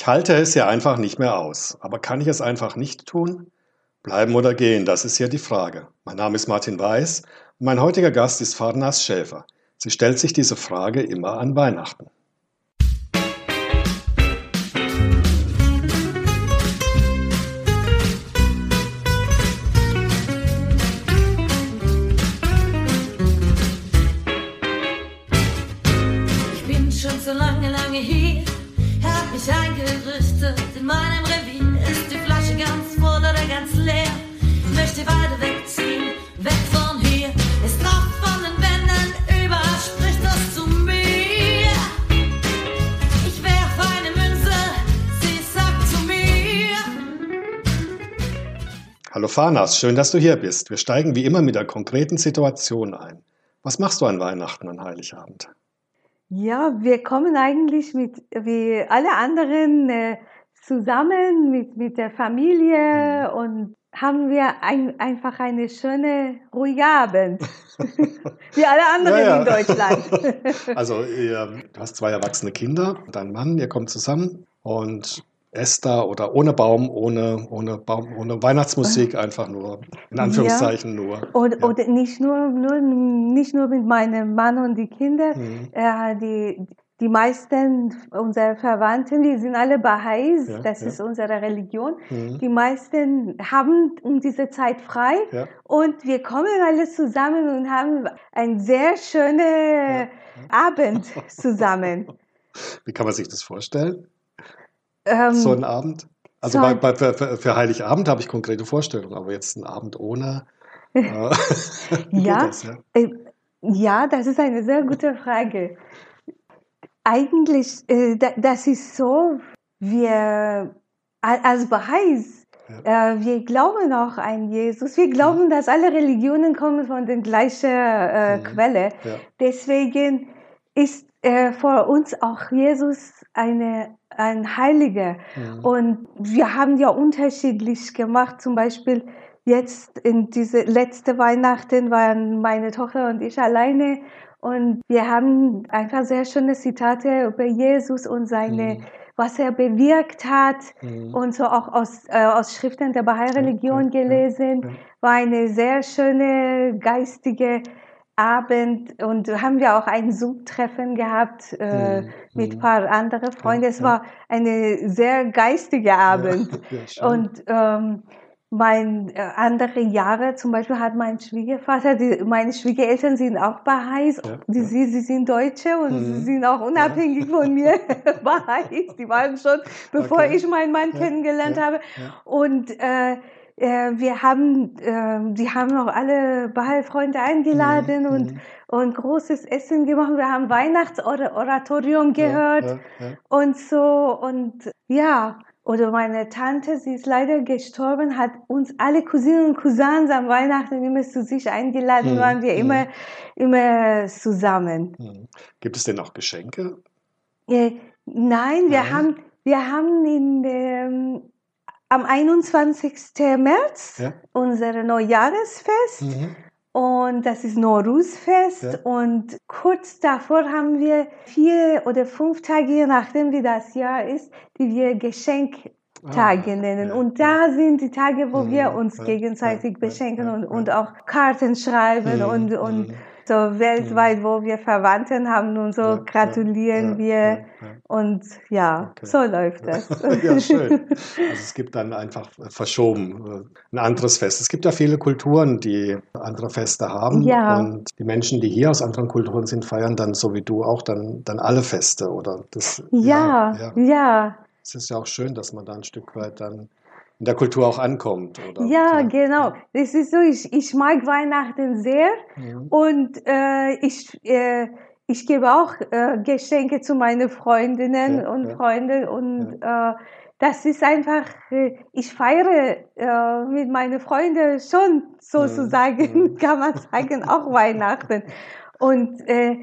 Ich halte es ja einfach nicht mehr aus. Aber kann ich es einfach nicht tun? Bleiben oder gehen, das ist hier die Frage. Mein Name ist Martin Weiß und mein heutiger Gast ist Farnas Schäfer. Sie stellt sich diese Frage immer an Weihnachten. Hallo Fanas, schön, dass du hier bist. Wir steigen wie immer mit der konkreten Situation ein. Was machst du an Weihnachten und Heiligabend? Ja, wir kommen eigentlich mit, wie alle anderen, äh, zusammen mit, mit der Familie mhm. und haben wir ein, einfach eine schöne, ruhige Abend. wie alle anderen ja, ja. in Deutschland. also, ihr, du hast zwei erwachsene Kinder, dein Mann, ihr kommt zusammen und Esther oder ohne Baum, ohne, ohne Baum, ohne Weihnachtsmusik, einfach nur, in Anführungszeichen ja. nur. Und, ja. und nicht nur, nur, nicht nur mit meinem Mann und die Kinder, mhm. äh, die, die meisten unserer Verwandten, die sind alle Baha'is, ja, das ist unsere Religion. Mhm. Die meisten haben um diese Zeit frei und wir kommen alle zusammen und haben einen sehr schönen Abend zusammen. Wie kann man sich das vorstellen? Ähm, so ein Abend? Also so bei, bei, für, für, Heiligabend habe ich konkrete Vorstellungen, aber jetzt ein Abend ohne. Äh, ja, das, ja? Äh, ja, das ist eine sehr gute Frage. Eigentlich, äh, das ist so, wir als Baha'is, ja. äh, wir glauben auch an Jesus. Wir glauben, mhm. dass alle Religionen kommen von der gleichen äh, mhm. Quelle. Ja. Deswegen ist äh, vor uns auch Jesus eine ein Heiliger. Mhm. Und wir haben ja unterschiedlich gemacht. Zum Beispiel jetzt in diese letzte Weihnachten waren meine Tochter und ich alleine. Und wir haben einfach sehr schöne Zitate über Jesus und seine, mhm. was er bewirkt hat mhm. und so auch aus, äh, aus Schriften der Bahai-Religion gelesen. War eine sehr schöne geistige Abend und haben wir auch ein Zoom-Treffen gehabt äh, mhm. mit ein paar anderen Freunden. Ja, es war eine sehr geistige Abend. Ja, und ähm, mein äh, andere Jahre zum Beispiel hat mein Schwiegervater, die, meine Schwiegereltern sind auch Baha'is, ja, die, Sie, sie sind Deutsche und mhm. sie sind auch unabhängig von mir Baha'is. Die waren schon, bevor okay. ich meinen Mann kennengelernt habe. Und äh, wir haben, äh, die haben auch alle Ballfreunde eingeladen mhm. und, mhm. und großes Essen gemacht. Wir haben Weihnachtsoratorium gehört ja, ja, ja. und so und ja. Oder meine Tante, sie ist leider gestorben, hat uns alle Cousinen und Cousins am Weihnachten immer zu sich eingeladen, mhm. waren wir mhm. immer, immer zusammen. Mhm. Gibt es denn auch Geschenke? Äh, nein, wir nein. haben, wir haben in der, am 21. März ja. unser Neujahresfest. Mhm. Und das ist Norusfest. Ja. Und kurz davor haben wir vier oder fünf Tage, je nachdem wie das Jahr ist, die wir Geschenktage ah, nennen. Ja, und da sind die Tage, wo mhm, wir uns gegenseitig beschenken und, und auch Karten schreiben mhm, und, und mhm so weltweit, wo wir Verwandten haben und so, gratulieren wir. Ja, und ja, okay. so läuft das. ja, schön. Also es gibt dann einfach verschoben äh, ein anderes Fest. Es gibt ja viele Kulturen, die andere Feste haben. Ja. Und die Menschen, die hier aus anderen Kulturen sind, feiern dann, so wie du auch, dann, dann alle Feste, oder? Das, ja, ja. Es ist ja auch schön, dass man da ein Stück weit dann in der Kultur auch ankommt. Oder? Ja, genau. Das ist so, ich, ich mag Weihnachten sehr mhm. und äh, ich, äh, ich gebe auch äh, Geschenke zu meinen Freundinnen ja, und ja. Freunden und ja. äh, das ist einfach, äh, ich feiere äh, mit meinen Freunden schon sozusagen, mhm. kann man sagen, auch Weihnachten. Und äh,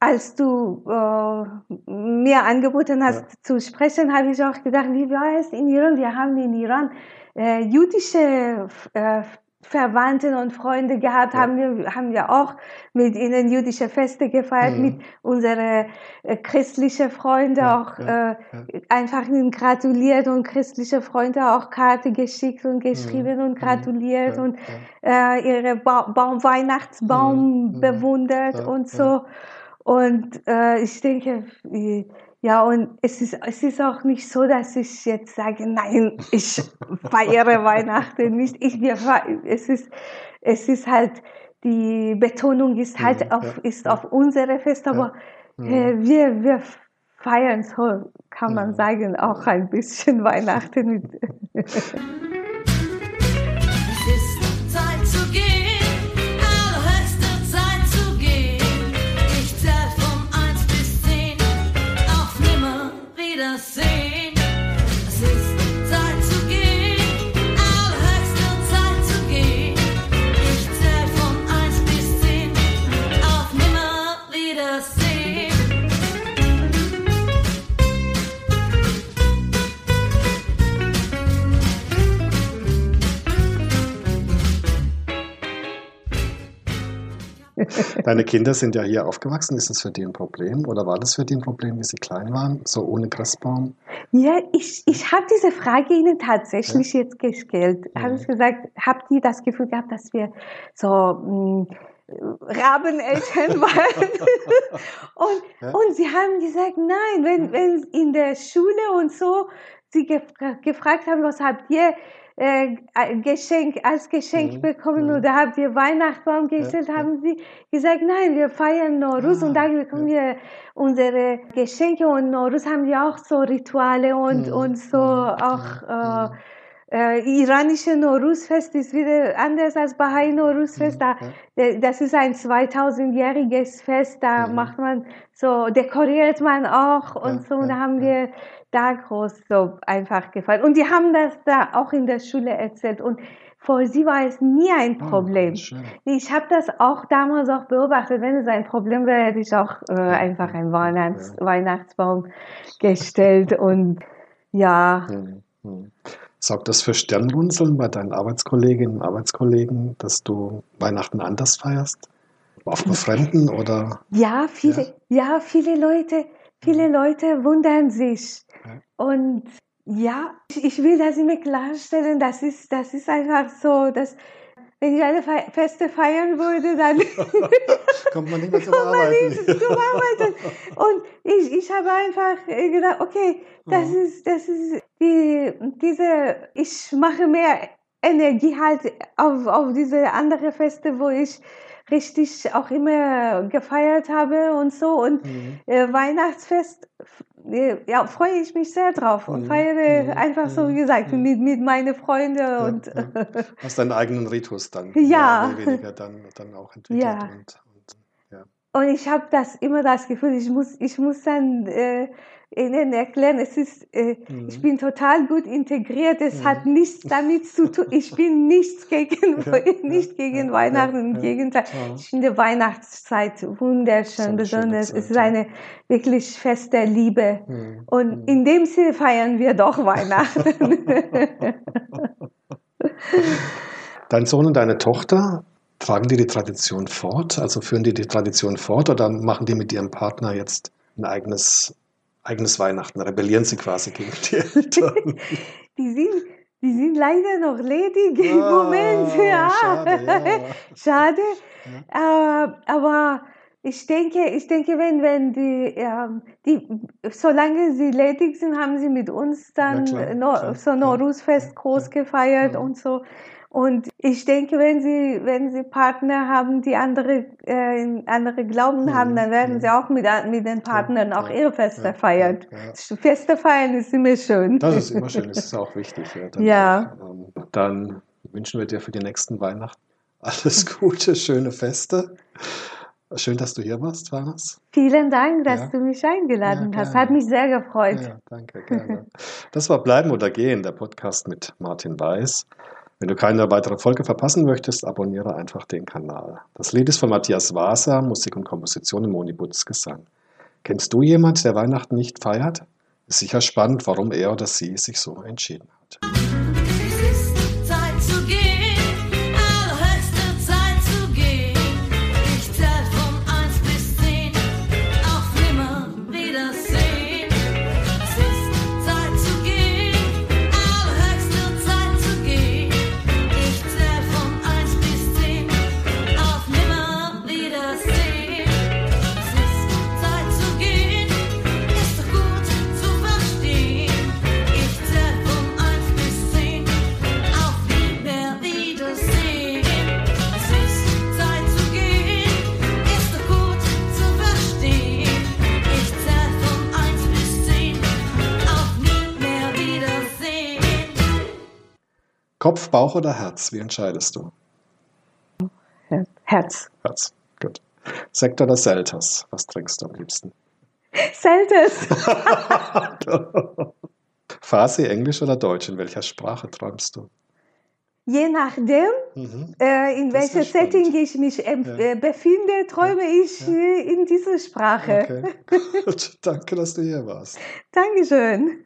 als du äh, mir angeboten hast ja. zu sprechen, habe ich auch gedacht, wie war es in Iran? Wir haben in Iran äh, jüdische äh, Verwandten und Freunde gehabt, ja. haben wir haben wir auch mit ihnen jüdische Feste gefeiert, mhm. mit unsere äh, christliche Freunde ja, auch ja, äh, einfach ihnen gratuliert und christliche Freunde auch Karte geschickt und geschrieben mhm. und gratuliert und äh, ihre ba Baum Weihnachtsbaum mhm. bewundert und so. Und äh, ich denke, ja, und es ist, es ist auch nicht so, dass ich jetzt sage, nein, ich feiere Weihnachten nicht. Ich, wir, es, ist, es ist halt, die Betonung ist halt ja, auf, ist ja. auf unsere Fest, aber ja. äh, wir, wir feiern so, kann man sagen, auch ein bisschen Weihnachten mit. Deine Kinder sind ja hier aufgewachsen. Ist das für die ein Problem oder war das für die ein Problem, wie sie klein waren, so ohne Christbaum? Ja, ich, ich habe diese Frage Ihnen tatsächlich ja. jetzt gestellt. Ja. Habe ich gesagt, habt ihr das Gefühl gehabt, dass wir so mh, hm, Rabeneltern waren? und, ja. und sie haben gesagt, nein, wenn, wenn in der Schule und so sie gefragt haben, was habt ihr äh, Geschenk, als Geschenk mhm. bekommen oder habt ihr Weihnachtsbaum gestellt, ja, haben sie gesagt, nein, wir feiern Norus ah, und da bekommen wir unsere Geschenke und Norus haben wir auch so Rituale und, und so auch äh, äh, iranische Norusfest ist wieder anders als Bahai Norusfest. Da, das ist ein 2000-jähriges Fest, da macht man so, dekoriert man auch und so. Und da haben wir da groß so einfach gefallen. Und die haben das da auch in der Schule erzählt. Und für sie war es nie ein ah, Problem. Oh, ich habe das auch damals auch beobachtet. Wenn es ein Problem wäre, hätte ich auch äh, einfach einen Weihnachts ja. Weihnachtsbaum gestellt. Und ja. Hm, hm. Sorgt das für Sternrunzeln bei deinen Arbeitskolleginnen und Arbeitskollegen, dass du Weihnachten anders feierst? Auch bei Fremden oder? Ja, viele, ja? ja viele Leute, viele hm. Leute wundern sich. Und ja, ich will das immer klarstellen, das ist, das ist einfach so, dass wenn ich eine Feste feiern würde, dann kommt man nicht mehr zum Arbeiten. zum Arbeiten. Und ich, ich habe einfach gedacht, okay, das mhm. ist, das ist die, diese, ich mache mehr Energie halt auf, auf diese andere Feste, wo ich richtig auch immer gefeiert habe und so. Und mhm. äh, Weihnachtsfest ja, freue ich mich sehr drauf und mhm. feiere mhm. einfach so, wie gesagt, mhm. mit, mit meinen Freunden ja, und. Ja. Hast deinen eigenen Ritus dann. Ja. weniger dann, dann auch entwickelt. Ja. Und, und, ja. und ich habe das immer das Gefühl, ich muss, ich muss dann äh, ihnen erklären, es ist, äh, mhm. ich bin total gut integriert, es mhm. hat nichts damit zu tun, ich bin nichts gegen, ja, nicht gegen ja, Weihnachten, ja, im Gegenteil. Ich finde Weihnachtszeit wunderschön, besonders, Zeit, es ist eine wirklich feste Liebe. Mhm. Und mhm. in dem Sinne feiern wir doch Weihnachten. Dein Sohn und deine Tochter, tragen die die Tradition fort? Also führen die die Tradition fort oder machen die mit ihrem Partner jetzt ein eigenes eigenes Weihnachten, rebellieren sie quasi gegen die Eltern. die, sind, die sind leider noch ledig im oh, Moment. Ja. Schade. Ja. schade. Ja. Äh, aber ich denke, ich denke, wenn, wenn die, äh, die, solange sie ledig sind, haben sie mit uns dann klar, no, klar, so Norusfest groß gefeiert und so. Und ich denke, wenn sie, wenn sie Partner haben, die andere, äh, andere Glauben mhm. haben, dann werden sie auch mit, mit den Partnern auch ihre Feste ja, feiern. Ja, Feste feiern ist immer schön. Das ist immer schön, das ist auch wichtig. Dann, ja. Ähm, dann wünschen wir dir für die nächsten Weihnachten alles Gute, schöne Feste. Schön, dass du hier warst, Vanas. Vielen Dank, dass ja. du mich eingeladen ja, hast. Hat mich sehr gefreut. Ja, danke, gerne. Das war Bleiben oder Gehen, der Podcast mit Martin Weiß. Wenn du keine weitere Folge verpassen möchtest, abonniere einfach den Kanal. Das Lied ist von Matthias Waser, Musik und Komposition im Moni Butz Gesang. Kennst du jemand, der Weihnachten nicht feiert? Ist sicher spannend, warum er oder sie sich so entschieden hat. Kopf, Bauch oder Herz? Wie entscheidest du? Herz. Herz, gut. Sekt oder Selters? Was trinkst du am liebsten? Selters. Farsi, Englisch oder Deutsch? In welcher Sprache träumst du? Je nachdem, mhm. äh, in welcher Setting ich mich äh, ja. befinde, träume ja. ich ja. Äh, in dieser Sprache. Okay. Danke, dass du hier warst. Dankeschön.